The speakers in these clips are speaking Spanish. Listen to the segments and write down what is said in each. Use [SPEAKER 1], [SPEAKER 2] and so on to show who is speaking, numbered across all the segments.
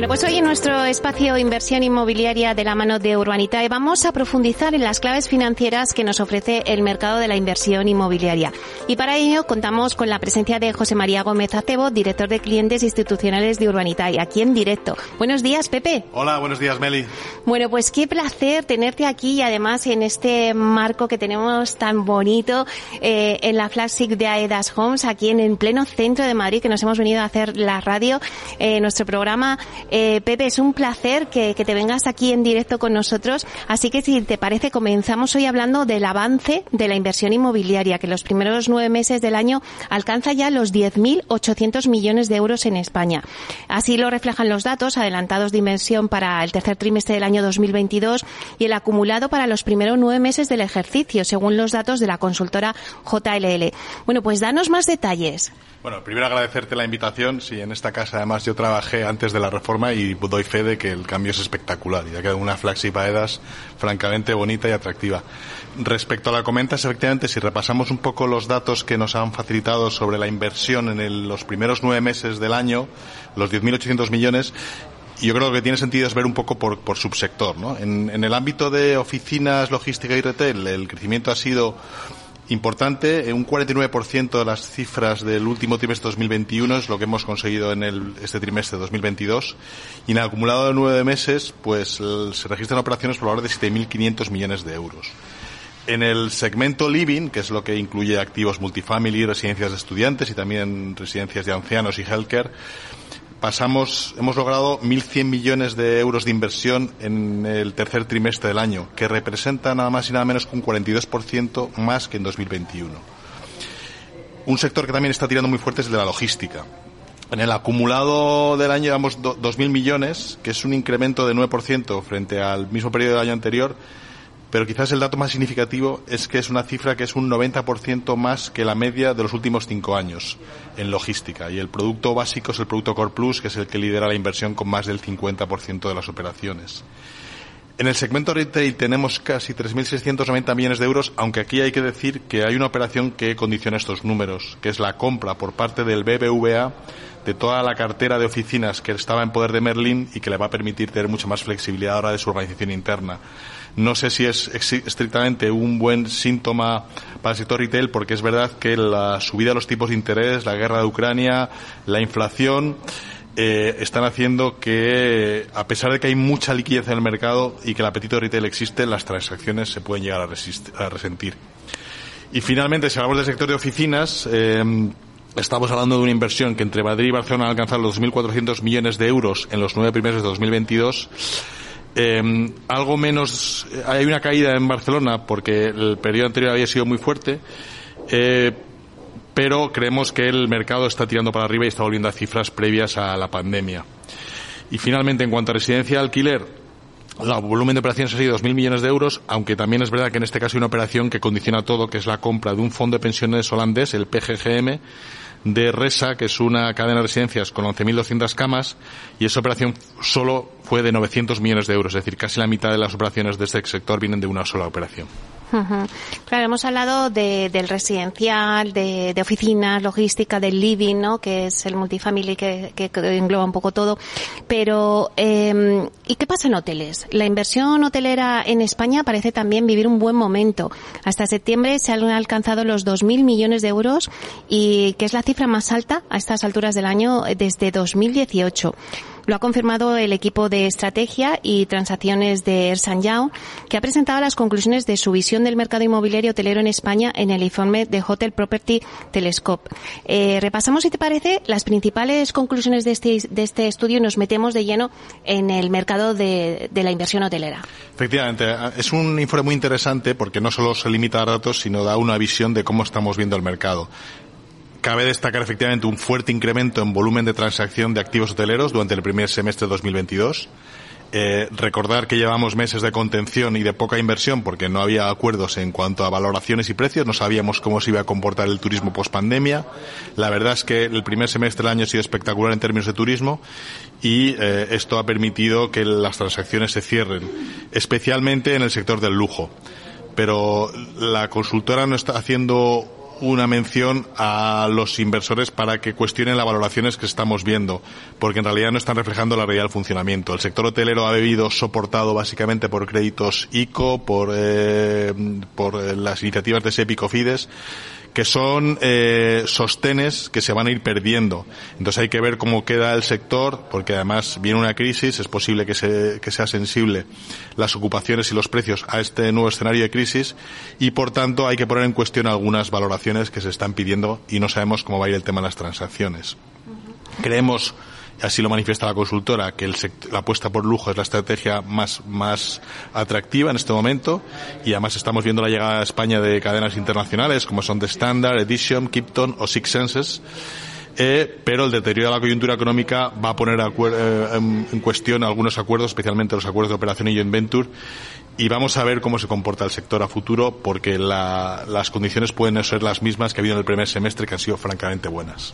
[SPEAKER 1] Bueno, pues hoy en nuestro espacio Inversión Inmobiliaria de la mano de Urbanitae vamos a profundizar en las claves financieras que nos ofrece el mercado de la inversión inmobiliaria. Y para ello contamos con la presencia de José María Gómez Acebo, director de clientes institucionales de Urbanitae, aquí en directo. Buenos días, Pepe.
[SPEAKER 2] Hola, buenos días, Meli.
[SPEAKER 1] Bueno, pues qué placer tenerte aquí y además en este marco que tenemos tan bonito eh, en la flagship de Aedas Homes, aquí en el pleno centro de Madrid, que nos hemos venido a hacer la radio, eh, nuestro programa eh, Pepe, es un placer que, te vengas aquí en directo con nosotros. Así que si te parece, comenzamos hoy hablando del avance de la inversión inmobiliaria, que los primeros nueve meses del año alcanza ya los 10.800 millones de euros en España. Así lo reflejan los datos adelantados de inversión para el tercer trimestre del año 2022 y el acumulado para los primeros nueve meses del ejercicio, según los datos de la consultora JLL. Bueno, pues danos más detalles.
[SPEAKER 2] Bueno, primero agradecerte la invitación. Sí, en esta casa además yo trabajé antes de la reforma y doy fe de que el cambio es espectacular y ha quedado una flagship AEDAS francamente bonita y atractiva. Respecto a la comentas, efectivamente, si repasamos un poco los datos que nos han facilitado sobre la inversión en los primeros nueve meses del año, los 10.800 millones, yo creo que tiene sentido es ver un poco por, por subsector. ¿no? En, en el ámbito de oficinas, logística y retail, el crecimiento ha sido importante. Eh, un 49% de las cifras del último trimestre de 2021 es lo que hemos conseguido en el, este trimestre de 2022. Y en el acumulado de nueve meses, pues se registran operaciones por valor de 7.500 millones de euros. En el segmento living, que es lo que incluye activos multifamily, residencias de estudiantes y también residencias de ancianos y healthcare, pasamos, hemos logrado 1.100 millones de euros de inversión en el tercer trimestre del año, que representa nada más y nada menos que un 42% más que en 2021. Un sector que también está tirando muy fuerte es el de la logística. En el acumulado del año llevamos 2.000 millones, que es un incremento de 9% frente al mismo periodo del año anterior, pero quizás el dato más significativo es que es una cifra que es un 90% más que la media de los últimos cinco años en logística. Y el producto básico es el producto Core Plus, que es el que lidera la inversión con más del 50% de las operaciones. En el segmento retail tenemos casi 3.690 millones de euros, aunque aquí hay que decir que hay una operación que condiciona estos números, que es la compra por parte del BBVA de toda la cartera de oficinas que estaba en poder de Merlin y que le va a permitir tener mucha más flexibilidad ahora de su organización interna. No sé si es estrictamente un buen síntoma para el sector retail porque es verdad que la subida de los tipos de interés, la guerra de Ucrania, la inflación, eh, están haciendo que, a pesar de que hay mucha liquidez en el mercado y que el apetito de retail existe, las transacciones se pueden llegar a, resentir. Y finalmente, si hablamos del sector de oficinas, eh, estamos hablando de una inversión que entre Madrid y Barcelona ha alcanzado los 2.400 millones de euros en los nueve primeros de 2022 eh, algo menos, hay una caída en Barcelona porque el periodo anterior había sido muy fuerte, eh, pero creemos que el mercado está tirando para arriba y está volviendo a cifras previas a la pandemia. Y finalmente, en cuanto a residencia y alquiler, el volumen de operaciones ha sido 2.000 millones de euros, aunque también es verdad que en este caso hay una operación que condiciona todo, que es la compra de un fondo de pensiones holandés, el PGGM, de Resa, que es una cadena de residencias con 11.200 camas, y esa operación solo fue de 900 millones de euros, es decir, casi la mitad de las operaciones de este sector vienen de una sola operación.
[SPEAKER 1] Claro, hemos hablado del residencial, de, oficinas, logística, del living, ¿no? Que es el multifamily que, engloba un poco todo. Pero, eh, ¿y qué pasa en hoteles? La inversión hotelera en España parece también vivir un buen momento. Hasta septiembre se han alcanzado los 2.000 millones de euros y que es la cifra más alta a estas alturas del año desde 2018. Lo ha confirmado el equipo de estrategia y transacciones de Ersan Yao, que ha presentado las conclusiones de su visión del mercado inmobiliario hotelero en España en el informe de Hotel Property Telescope. Eh, repasamos, si te parece, las principales conclusiones de este, de este estudio y nos metemos de lleno en el mercado de, de la inversión hotelera.
[SPEAKER 2] Efectivamente, es un informe muy interesante porque no solo se limita a datos, sino da una visión de cómo estamos viendo el mercado. Cabe destacar efectivamente un fuerte incremento en volumen de transacción de activos hoteleros durante el primer semestre de 2022. Eh, recordar que llevamos meses de contención y de poca inversión porque no había acuerdos en cuanto a valoraciones y precios, no sabíamos cómo se iba a comportar el turismo post pandemia. La verdad es que el primer semestre del año ha sido espectacular en términos de turismo y eh, esto ha permitido que las transacciones se cierren, especialmente en el sector del lujo. Pero la consultora no está haciendo una mención a los inversores para que cuestionen las valoraciones que estamos viendo, porque en realidad no están reflejando la realidad del funcionamiento. El sector hotelero ha vivido soportado básicamente por créditos ICO, por, eh, por eh, las iniciativas de SEPI Fides que son eh, sostenes que se van a ir perdiendo. Entonces hay que ver cómo queda el sector, porque además viene una crisis, es posible que, se, que sea sensible las ocupaciones y los precios a este nuevo escenario de crisis y por tanto hay que poner en cuestión algunas valoraciones que se están pidiendo y no sabemos cómo va a ir el tema de las transacciones. Creemos así lo manifiesta la consultora, que la apuesta por lujo es la estrategia más, más atractiva en este momento y además estamos viendo la llegada a España de cadenas internacionales como son The Standard, Edition, Kipton o Six Senses. Eh, pero el deterioro de la coyuntura económica va a poner eh, en, cuestión algunos acuerdos, especialmente los acuerdos de operación y joint venture, y vamos a ver cómo se comporta el sector a futuro porque las condiciones pueden ser las mismas que ha habido en el primer semestre que han sido francamente buenas.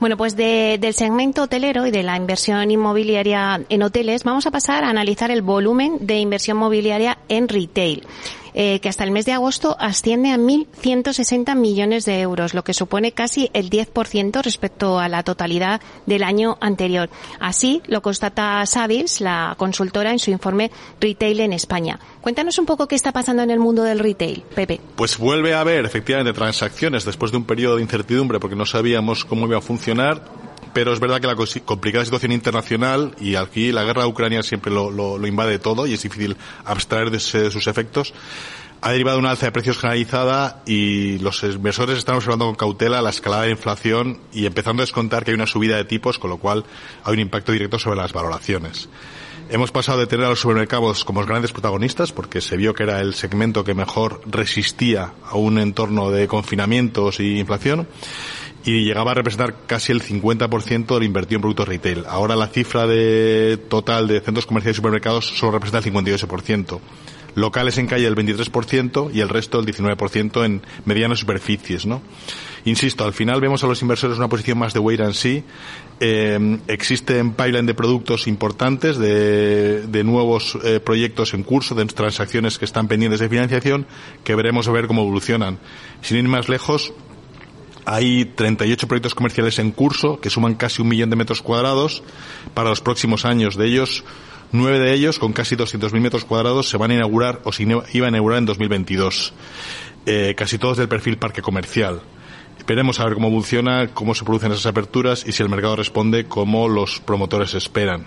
[SPEAKER 1] Bueno, pues del segmento hotelero y de la inversión inmobiliaria en hoteles vamos a pasar a analizar el volumen de inversión mobiliaria en retail. Eh, que hasta el mes de agosto asciende a 1.160 millones de euros, lo que supone casi el 10% respecto a la totalidad del año anterior. Así lo constata Savills, la consultora, en su informe Retail en España. Cuéntanos un poco qué está pasando en el mundo del retail, Pepe.
[SPEAKER 2] Pues vuelve a haber efectivamente transacciones después de un periodo de incertidumbre porque no sabíamos cómo iba a funcionar pero es verdad que la complicada situación internacional y aquí la guerra de Ucrania siempre lo, invade todo y es difícil abstraer de, sus efectos ha derivado una alza de precios generalizada y los inversores están observando con cautela la escalada de inflación y empezando a descontar que hay una subida de tipos, con lo cual hay un impacto directo sobre las valoraciones. Hemos pasado de tener a los supermercados como los grandes protagonistas, porque se vio que era el segmento que mejor resistía a un entorno de confinamientos y inflación, y llegaba a representar casi el 50% del invertido en productos retail. Ahora la cifra de total de centros comerciales y supermercados solo representa el 58%. Locales en calle el 23% y el resto el 19% en medianas superficies, ¿no? Insisto, al final vemos a los inversores una posición más de wait and see. Eh, existen pipeline de productos importantes, de, de nuevos eh, proyectos en curso, de transacciones que están pendientes de financiación, que veremos a ver cómo evolucionan. Sin ir más lejos, hay 38 proyectos comerciales en curso que suman casi un millón de metros cuadrados para los próximos años. De ellos, nueve de ellos, con casi 200.000 metros cuadrados, se van a inaugurar o se iban a inaugurar en 2022. Eh, casi todos del perfil parque comercial. Esperemos a ver cómo funciona, cómo se producen esas aperturas y si el mercado responde como los promotores esperan.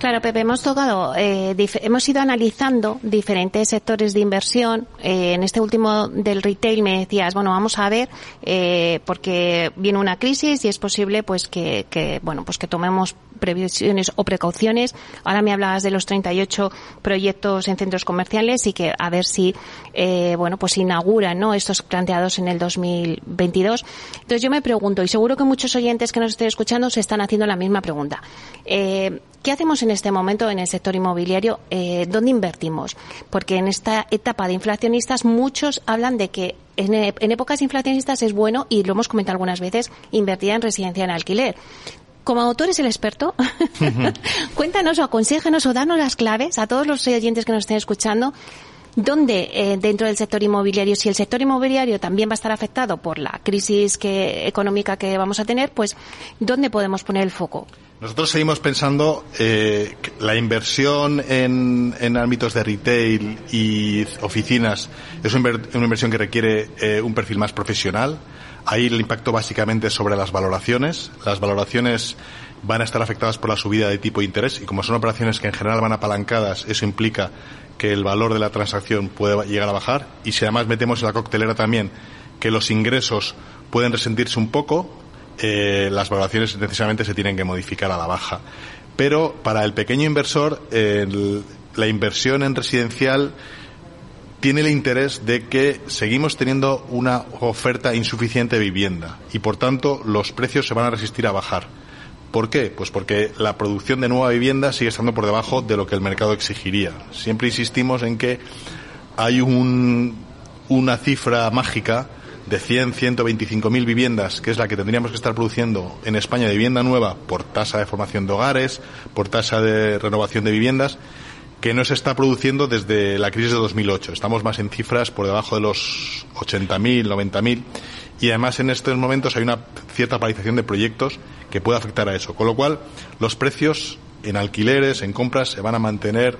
[SPEAKER 1] Claro, Pepe, hemos tocado, eh, hemos ido analizando diferentes sectores de inversión. Eh, en este último del retail me decías, bueno, vamos a ver, eh, porque viene una crisis y es posible, pues que, que, bueno, pues que tomemos previsiones o precauciones. Ahora me hablabas de los 38 proyectos en centros comerciales y que a ver si, eh, bueno, pues inauguran, ¿no? Estos planteados en el 2022. Entonces yo me pregunto, y seguro que muchos oyentes que nos estén escuchando se están haciendo la misma pregunta. Eh, ¿Qué hacemos en este momento en el sector inmobiliario? Eh, ¿Dónde invertimos? Porque en esta etapa de inflacionistas muchos hablan de que en, en, épocas inflacionistas es bueno, y lo hemos comentado algunas veces, invertir en residencia en alquiler. Como autor es el experto, cuéntanos o aconséjanos o danos las claves a todos los oyentes que nos estén escuchando ¿Dónde eh, dentro del sector inmobiliario, si el sector inmobiliario también va a estar afectado por la crisis que, económica que vamos a tener, pues ¿dónde podemos poner el foco?
[SPEAKER 2] Nosotros seguimos pensando eh, la inversión en, en, ámbitos de retail y oficinas es una, inversión que requiere eh, un perfil más profesional. Ahí el impacto básicamente sobre las valoraciones. Las valoraciones van a estar afectadas por la subida de tipo de interés y como son operaciones que en general van apalancadas, eso implica que el valor de la transacción puede llegar a bajar y si además metemos en la coctelera también que los ingresos pueden resentirse un poco, eh, las valoraciones necesariamente se tienen que modificar a la baja. Pero para el pequeño inversor, la inversión en residencial tiene el interés de que seguimos teniendo una oferta insuficiente de vivienda y por tanto los precios se van a resistir a bajar ¿Por qué? Pues porque la producción de nueva vivienda sigue estando por debajo de lo que el mercado exigiría. Siempre insistimos en que hay un, una cifra mágica de 100, 125 mil viviendas, que es la que tendríamos que estar produciendo en España de vivienda nueva por tasa de formación de hogares, por tasa de renovación de viviendas, que no se está produciendo desde la crisis de 2008. Estamos más en cifras por debajo de los 80.000, 90.000 y además en estos momentos hay una cierta paralización de proyectos que puede afectar a eso. Con lo cual, los precios en alquileres, en compras, se van a mantener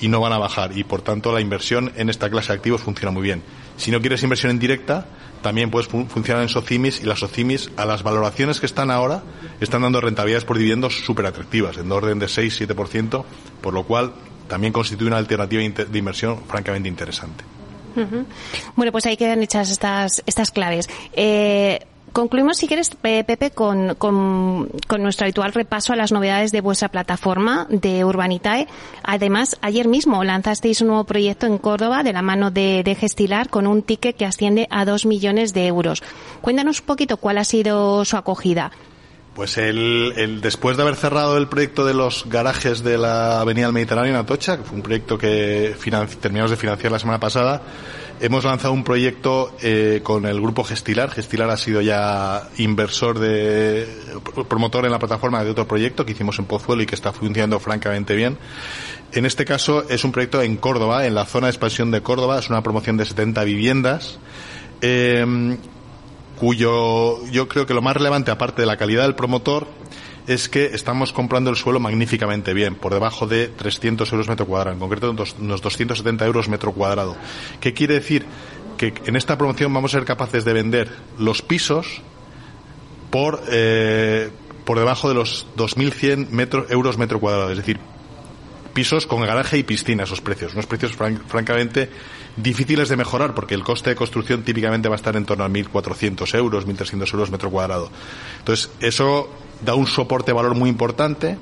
[SPEAKER 2] y no van a bajar y por tanto la inversión en esta clase de activos funciona muy bien. Si no quieres inversión en directa, también puedes funcionar en SOCIMIS y las SOCIMIS a las valoraciones que están ahora están dando rentabilidades por dividendos súper atractivas, en orden de 6-7%, por lo cual también constituye una alternativa de inversión francamente interesante.
[SPEAKER 1] Bueno, pues ahí quedan hechas estas, estas claves. Eh, Concluimos, si quieres, Pepe, con, con, nuestro habitual repaso a las novedades de vuestra plataforma de Urbanitae. Además, ayer mismo lanzasteis un nuevo proyecto en Córdoba de la mano de, de Gestilar con un ticket que asciende a dos millones de euros. Cuéntanos un poquito cuál ha sido su acogida.
[SPEAKER 2] Pues el, el, después de haber cerrado el proyecto de los garajes de la Avenida del Mediterráneo en Atocha, que fue un proyecto que terminamos de financiar la semana pasada, hemos lanzado un proyecto eh, con el grupo Gestilar. Gestilar ha sido ya inversor de promotor en la plataforma de otro proyecto que hicimos en Pozuelo y que está funcionando francamente bien. En este caso es un proyecto en Córdoba, en la zona de expansión de Córdoba. Es una promoción de 70 viviendas. Eh, cuyo yo creo que lo más relevante, aparte de la calidad del promotor, es que estamos comprando el suelo magníficamente bien, por debajo de 300 euros metro cuadrado, en concreto unos 270 euros metro cuadrado. ¿Qué quiere decir? Que en esta promoción vamos a ser capaces de vender los pisos por, eh, por debajo de los 2.100 metro, euros metro cuadrado, es decir, pisos con garaje y piscina, esos precios, unos precios francamente difíciles de mejorar porque el coste de construcción típicamente va a estar en torno a 1.400 euros, 1.300 euros metro cuadrado. Entonces, eso da un soporte valor muy importante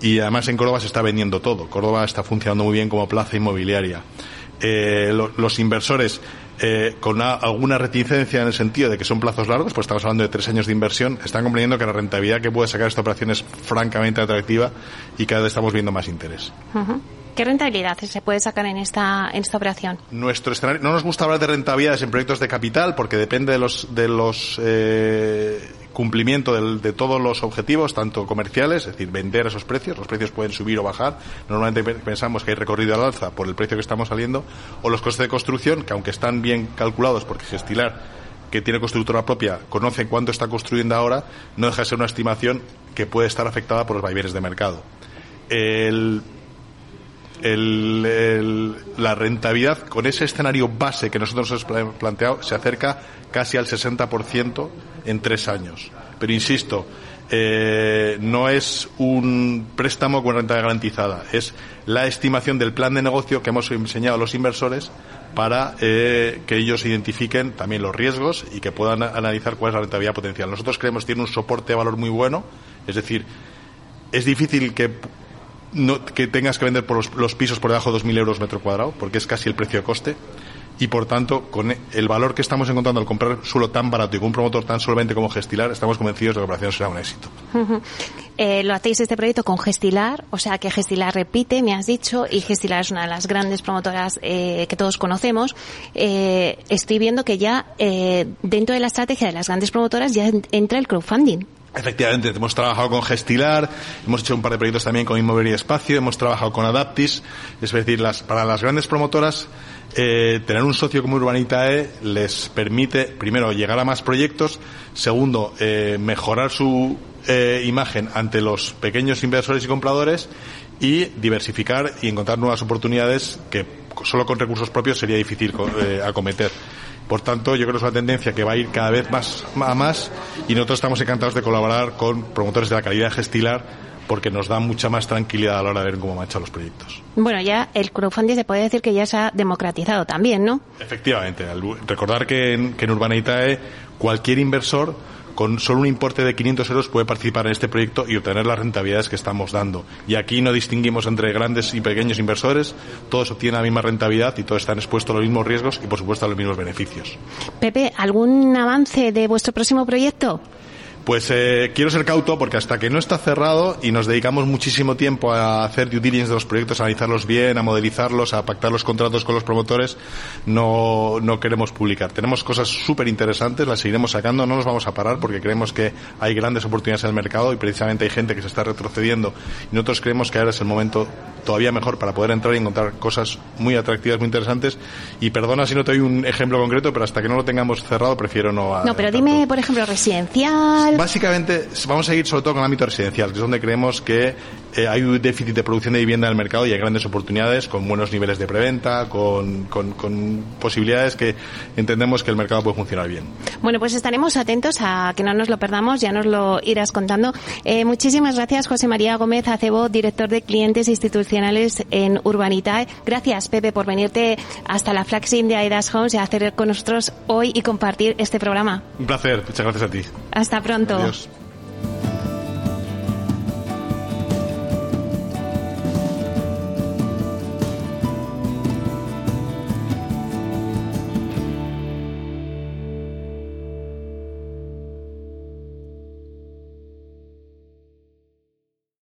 [SPEAKER 2] y además en Córdoba se está vendiendo todo. Córdoba está funcionando muy bien como plaza inmobiliaria. Eh, los inversores eh, con alguna reticencia en el sentido de que son plazos largos, pues estamos hablando de tres años de inversión, están comprendiendo que la rentabilidad que puede sacar esta operación es francamente atractiva y cada vez estamos viendo más interés.
[SPEAKER 1] ¿Qué rentabilidad se puede sacar en esta, en esta operación?
[SPEAKER 2] Nuestro escenario, no nos gusta hablar de rentabilidades en proyectos de capital porque depende de los, de los eh, cumplimiento de todos los objetivos, tanto comerciales, es decir, vender esos precios, los precios pueden subir o bajar, normalmente pensamos que hay recorrido al alza por el precio que estamos saliendo, o los costes de construcción, que aunque están bien calculados porque Gestilar, que tiene constructora propia, conoce cuánto está construyendo ahora, no deja de ser una estimación que puede estar afectada por los vaivenes de mercado. El la rentabilidad con ese escenario base que nosotros hemos planteado se acerca casi al 60% en tres años. Pero insisto, eh, no es un préstamo con renta garantizada, es la estimación del plan de negocio que hemos enseñado a los inversores para eh, que ellos identifiquen también los riesgos y que puedan analizar cuál es la rentabilidad potencial. Nosotros creemos que tiene un soporte de valor muy bueno, es decir, es difícil que que tengas que vender por los, pisos por debajo de 2.000 euros metro cuadrado, porque es casi el precio de coste y por tanto, con el valor que estamos encontrando al comprar suelo tan barato y con un promotor tan solvente como Gestilar, estamos convencidos de que la operación será un éxito.
[SPEAKER 1] Eh, lo hacéis este proyecto con Gestilar, o sea que Gestilar repite, me has dicho, y Gestilar es una de las grandes promotoras eh, que todos conocemos. Eh, estoy viendo que ya dentro de la estrategia de las grandes promotoras ya entra el crowdfunding.
[SPEAKER 2] Efectivamente, hemos trabajado con Gestilar, hemos hecho un par de proyectos también con Inmobiliaria Espacio, hemos trabajado con Adaptis, es decir, las, para las grandes promotoras eh, tener un socio como Urbanitae les permite, primero, llegar a más proyectos, segundo, eh, mejorar su eh, imagen ante los pequeños inversores y compradores y diversificar y encontrar nuevas oportunidades que solo con recursos propios sería difícil eh, acometer. Por tanto, yo creo que es una tendencia que va a ir cada vez más a más y nosotros estamos encantados de colaborar con promotores de la calidad gestilar porque nos da mucha más tranquilidad a la hora de ver cómo marchan los proyectos.
[SPEAKER 1] Bueno, ya el crowdfunding se puede decir que ya se ha democratizado también, ¿no?
[SPEAKER 2] Efectivamente. Recordar que en, que en Urbanitae cualquier inversor con solo un importe de 500 euros puede participar en este proyecto y obtener las rentabilidades que estamos dando. Y aquí no distinguimos entre grandes y pequeños inversores, todos obtienen la misma rentabilidad y todos están expuestos a los mismos riesgos y, por supuesto, a los mismos beneficios.
[SPEAKER 1] Pepe, ¿algún avance de vuestro próximo proyecto?
[SPEAKER 2] Pues eh, quiero ser cauto porque hasta que no está cerrado y nos dedicamos muchísimo tiempo a hacer due diligence de los proyectos, a analizarlos bien, a modelizarlos, a pactar los contratos con los promotores, no, no queremos publicar. Tenemos cosas súper interesantes, las seguiremos sacando, no nos vamos a parar porque creemos que hay grandes oportunidades en el mercado y precisamente hay gente que se está retrocediendo y nosotros creemos que ahora es el momento todavía mejor para poder entrar y encontrar cosas muy atractivas, muy interesantes. Y perdona si no te doy un ejemplo concreto, pero hasta que no lo tengamos cerrado prefiero no.
[SPEAKER 1] No, pero dime, por ejemplo, residencial.
[SPEAKER 2] Básicamente vamos a ir sobre todo con el ámbito residencial, que es donde creemos que eh, hay un déficit de producción de vivienda en el mercado y hay grandes oportunidades con buenos niveles de preventa, con, con, con posibilidades que entendemos que el mercado puede funcionar bien.
[SPEAKER 1] Bueno, pues estaremos atentos a que no nos lo perdamos, ya nos lo irás contando. Eh, muchísimas gracias, José María Gómez Acebo, director de clientes institucionales en Urbanitae. Gracias, Pepe, por venirte hasta la Flaxin de Aidas Homes y hacer con nosotros hoy y compartir este programa.
[SPEAKER 2] Un placer, muchas gracias a ti.
[SPEAKER 1] Hasta pronto.
[SPEAKER 2] Adiós.